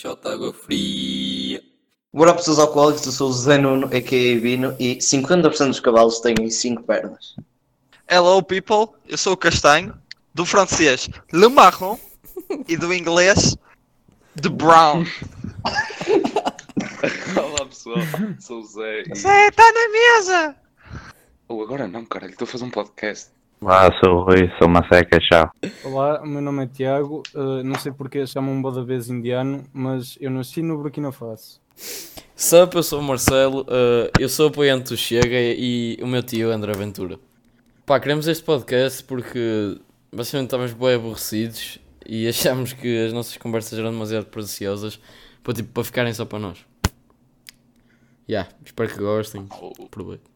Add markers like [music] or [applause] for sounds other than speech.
shot água fria. Bora pessoas alcoólicos, eu sou o Zé Nuno, a.k.a. Vino, e 50% dos cavalos têm 5 pernas. Hello people, eu sou o Castanho, do francês Le Marron e do inglês The Brown. [laughs] Olá pessoal, sou o Zé e. Zé, tá na mesa! Oh, agora não, caralho, estou a fazer um podcast. Olá, sou o Rui, sou uma seca, tchau. Olá, o meu nome é Tiago. uh, não sei porque chamam-me boa vez indiano, mas eu nasci no Burkina Faso. Sup, eu sou o Marcelo, uh, eu sou apoiante do Chega e o meu tio André Ventura. Pá, queremos este podcast porque basicamente estávamos bem aborrecidos e [laughs] achámos que as nossas conversas eram demasiado preciosas para, tipo, para ficarem só para nós. Yeah, espero que gostem. Aproveito.